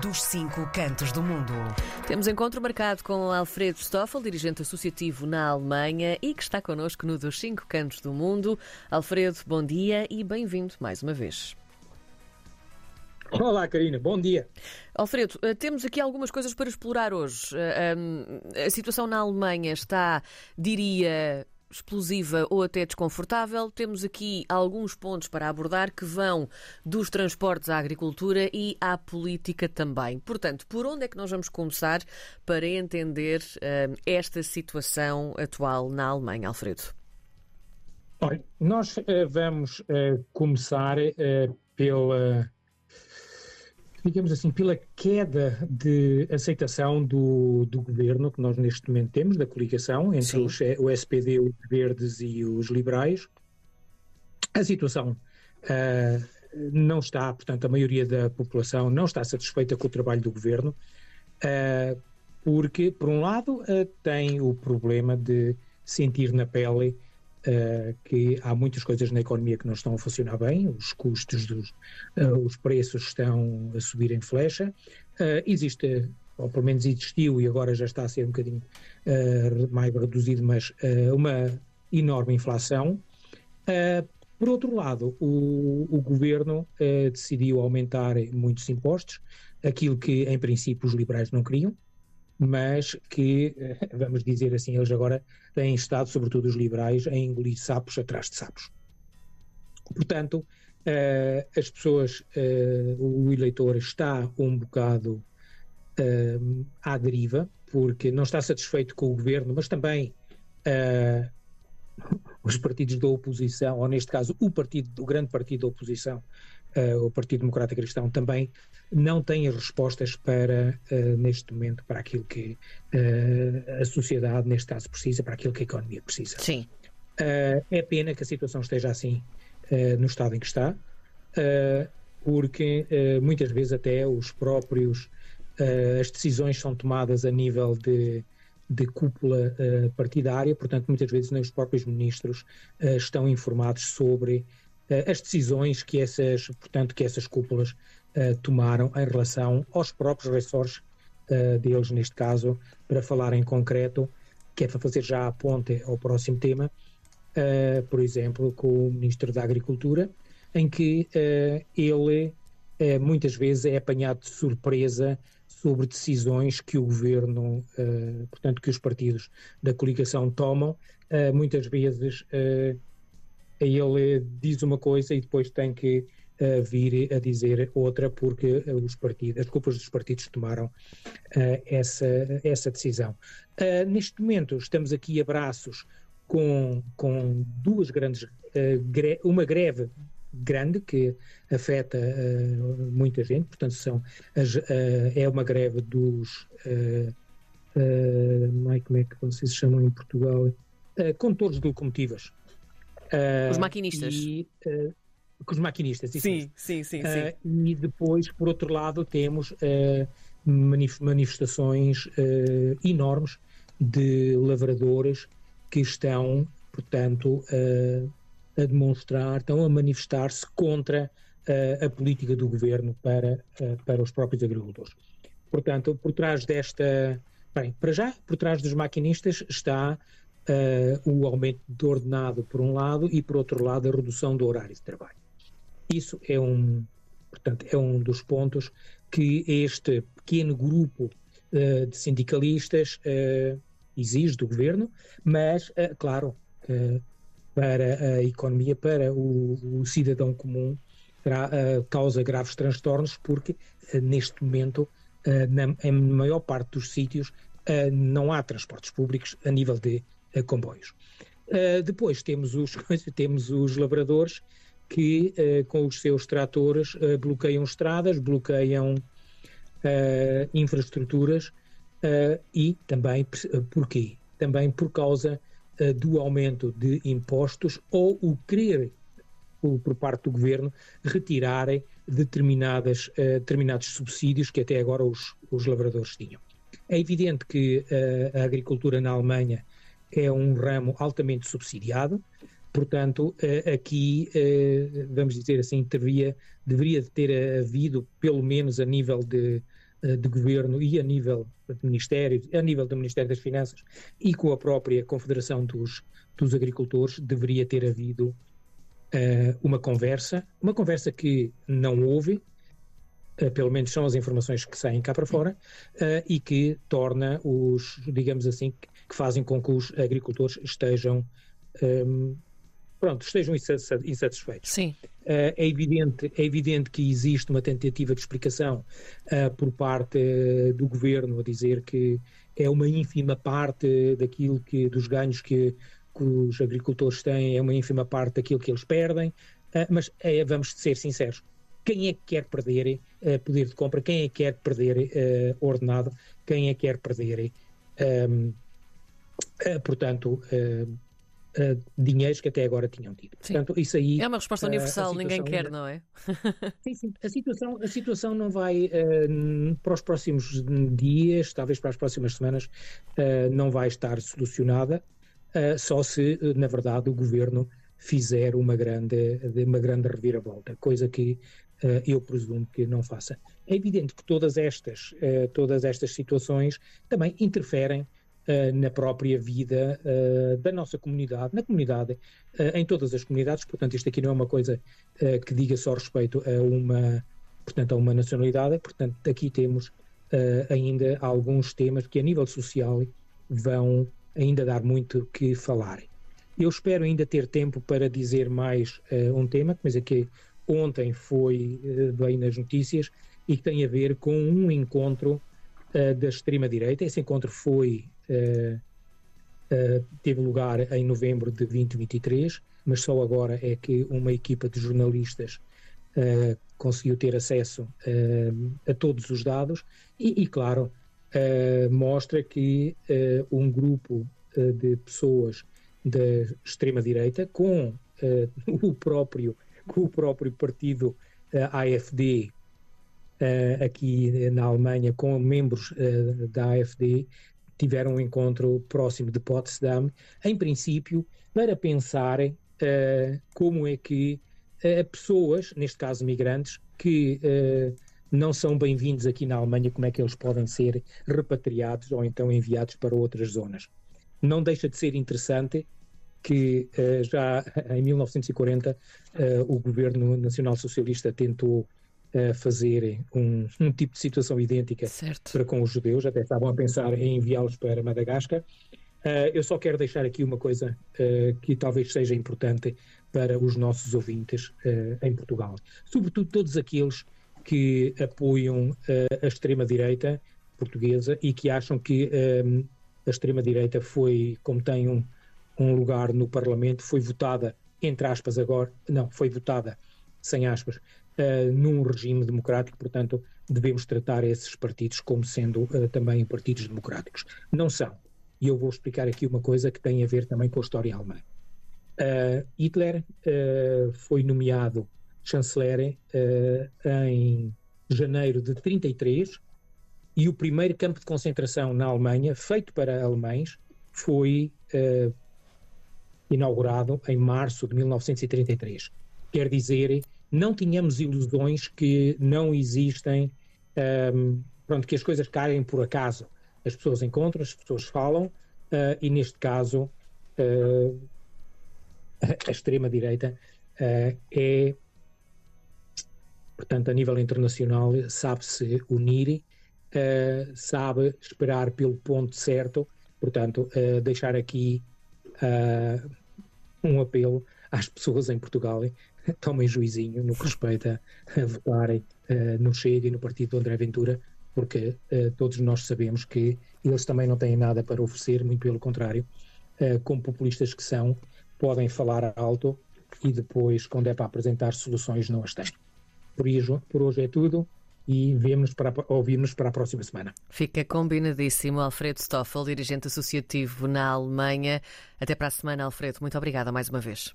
dos cinco cantos do mundo. Temos encontro marcado com Alfredo Stoffel, dirigente associativo na Alemanha e que está connosco no Dos Cinco Cantos do Mundo. Alfredo, bom dia e bem-vindo mais uma vez. Olá, Karina, bom dia. Alfredo, eh, temos aqui algumas coisas para explorar hoje. Eh, a situação na Alemanha está, diria, explosiva ou até desconfortável. Temos aqui alguns pontos para abordar que vão dos transportes à agricultura e à política também. Portanto, por onde é que nós vamos começar para entender uh, esta situação atual na Alemanha, Alfredo? Olha, nós uh, vamos uh, começar pela digamos assim, pela queda de aceitação do, do governo que nós neste momento temos, da coligação entre os, o SPD, os Verdes e os Liberais. A situação uh, não está, portanto, a maioria da população não está satisfeita com o trabalho do governo, uh, porque, por um lado, uh, tem o problema de sentir na pele uh, que há muitas coisas na economia que não estão a funcionar bem, os custos dos uh, os preços estão a subir em flecha, uh, existe ou pelo menos existiu e agora já está a ser um bocadinho mais reduzido, mas uma enorme inflação. por outro lado, o, o governo decidiu aumentar muitos impostos, aquilo que em princípio os liberais não queriam, mas que, eh, vamos dizer assim, eles agora têm estado, sobretudo os liberais, a engolir sapos atrás de sapos. Portanto, uh, as pessoas, uh, o eleitor está um bocado à deriva, porque não está satisfeito com o governo, mas também os partidos da oposição, ou neste caso o partido, o grande partido da oposição, o Partido Democrata Cristão, também não tem as respostas para, uh, neste momento, para aquilo que uh, a sociedade, neste caso, precisa, para aquilo que a economia precisa. Sim. é pena que a situação esteja assim no estado em que está, porque muitas vezes até os próprios, as decisões são tomadas a nível de de cúpula partidária, portanto, muitas vezes nem os próprios ministros estão informados sobre as decisões que essas, portanto, que essas cúpulas tomaram em relação aos próprios ressores deles, neste caso, para falar em concreto, que é para fazer já a ponte ao próximo tema, por exemplo, com o Ministro da Agricultura, em que ele muitas vezes é apanhado de surpresa sobre decisões que o governo, portanto, que os partidos da coligação tomam. Muitas vezes ele diz uma coisa e depois tem que vir a dizer outra, porque os partidos, as culpas dos partidos tomaram essa, essa decisão. neste momento, estamos aqui a braços com, com duas grandes, uma greve grande que afeta uh, muita gente, portanto são as, uh, é uma greve dos uh, como é que vocês chamam em Portugal condutores de locomotivas os maquinistas e, com os maquinistas sim, sim, sim, sim. e depois por outro lado temos manifestações enormes de lavradores que estão portanto a demonstrar, estão a manifestar-se contra uh, a política do governo para, uh, para os próprios agricultores. Portanto, por trás desta. Bem, para já, por trás dos maquinistas está uh, o aumento do ordenado, por um lado, e por outro lado, a redução do horário de trabalho. Isso é um, portanto, é um dos pontos que este pequeno grupo de sindicalistas exige do governo, mas, claro, para a economia, para o, o cidadão comum, terá, uh, causa graves transtornos, porque uh, neste momento, uh, na em maior parte dos sítios, não há transportes públicos a nível de comboios. depois temos os, temos os lavradores que, com os seus tratores, bloqueiam estradas, bloqueiam infraestruturas e também, porquê? Também por causa do aumento de impostos ou o querer, por parte do governo, retirarem determinadas, determinados subsídios que até agora os, os lavradores tinham. É evidente que a agricultura na Alemanha é um ramo altamente subsidiado, Portanto, aqui, vamos dizer assim, teria, deveria ter havido, pelo menos a nível de, de governo e a nível de Ministério, a nível do Ministério das Finanças e com a própria Confederação dos, dos Agricultores, deveria ter havido uma conversa, uma conversa que não houve, pelo menos são as informações que saem cá para fora, uh, e que torna os, digamos assim, que fazem com que os agricultores estejam. Um, pronto, estejam insatisfeitos. Sim. Uh, é, evidente, é evidente que existe uma tentativa de explicação uh, por parte uh, do governo a dizer que é uma ínfima parte daquilo que dos ganhos que, que os agricultores têm, é uma ínfima parte daquilo que eles perdem, mas vamos ser sinceros, quem é que quer perder poder de compra, quem é que quer perder ordenado, quem é que quer perder, um, portanto, uh, dinheiros que até agora tinham tido. Portanto, isso aí. É uma resposta universal, uh, ninguém quer, não é? sim, sim. A situação, a situação não vai, uh, para os próximos dias, talvez para as próximas semanas, não vai estar solucionada, só se, na verdade, o governo fizer uma grande, uma grande reviravolta, coisa que eu presumo que não faça. É evidente que todas estas, todas estas situações também interferem uh, na própria vida uh, da nossa comunidade, na comunidade, uh, em todas as comunidades. Portanto, isto aqui não é uma coisa que diga só respeito a uma, portanto, a uma nacionalidade. Portanto, aqui temos ainda alguns temas que, a nível social, vão ainda dar muito que falar. Eu espero ainda ter tempo para dizer mais um tema, mas aqui ontem foi bem nas notícias e que tem a ver com um encontro uh, da extrema-direita. Esse encontro foi uh, uh, teve lugar em novembro de 2023, mas só agora é que uma equipa de jornalistas conseguiu ter acesso a todos os dados e, e claro, mostra que um grupo de pessoas da extrema-direita com o próprio com o próprio partido AFD uh, aqui na Alemanha com membros uh, da AfD tiveram um encontro próximo de Potsdam, em princípio, para pensar uh, como é que pessoas, neste caso migrantes, que não são bem-vindos aqui na Alemanha, como é que eles podem ser repatriados ou então enviados para outras zonas. Não deixa de ser interessante que já em 1940 uh, o governo nacional socialista tentou a fazerem um, um, tipo de situação idêntica certo. para com os judeus, até estavam a pensar em enviá-los para Madagascar. Uh, eu só quero deixar aqui uma coisa uh, que talvez seja importante para os nossos ouvintes uh, em Portugal, sobretudo todos aqueles que apoiam a extrema-direita portuguesa e que acham que a extrema-direita foi, como tem um, um lugar no Parlamento, foi votada, entre aspas agora, não, foi votada, sem aspas, uh, num regime democrático, portanto, devemos tratar esses partidos como sendo uh, também partidos democráticos. Não são. E eu vou explicar aqui uma coisa que tem a ver também com a história alemã. Uh, Hitler foi nomeado chanceler em janeiro de 33 e o primeiro campo de concentração na Alemanha, feito para alemães, foi inaugurado em março de 1933. Quer dizer não tínhamos ilusões que não existem, um, pronto, que as coisas caem por acaso. As pessoas encontram, as pessoas falam, uh, e neste caso uh, a extrema-direita uh, é, portanto, a nível internacional, sabe-se unir, sabe esperar pelo ponto certo, portanto, deixar aqui um apelo às pessoas em Portugal tomem juizinho no que respeita a votarem uh, no Chega e no partido do André Ventura, porque uh, todos nós sabemos que eles também não têm nada para oferecer, muito pelo contrário, uh, como populistas que são, podem falar alto e depois, quando é para apresentar soluções, não as têm. Por hoje, por hoje é tudo e vemos para ouvir-nos para a próxima semana. Fica combinadíssimo. Alfredo Stoffel, dirigente associativo na Alemanha. Até para a semana, Alfredo. Muito obrigada mais uma vez.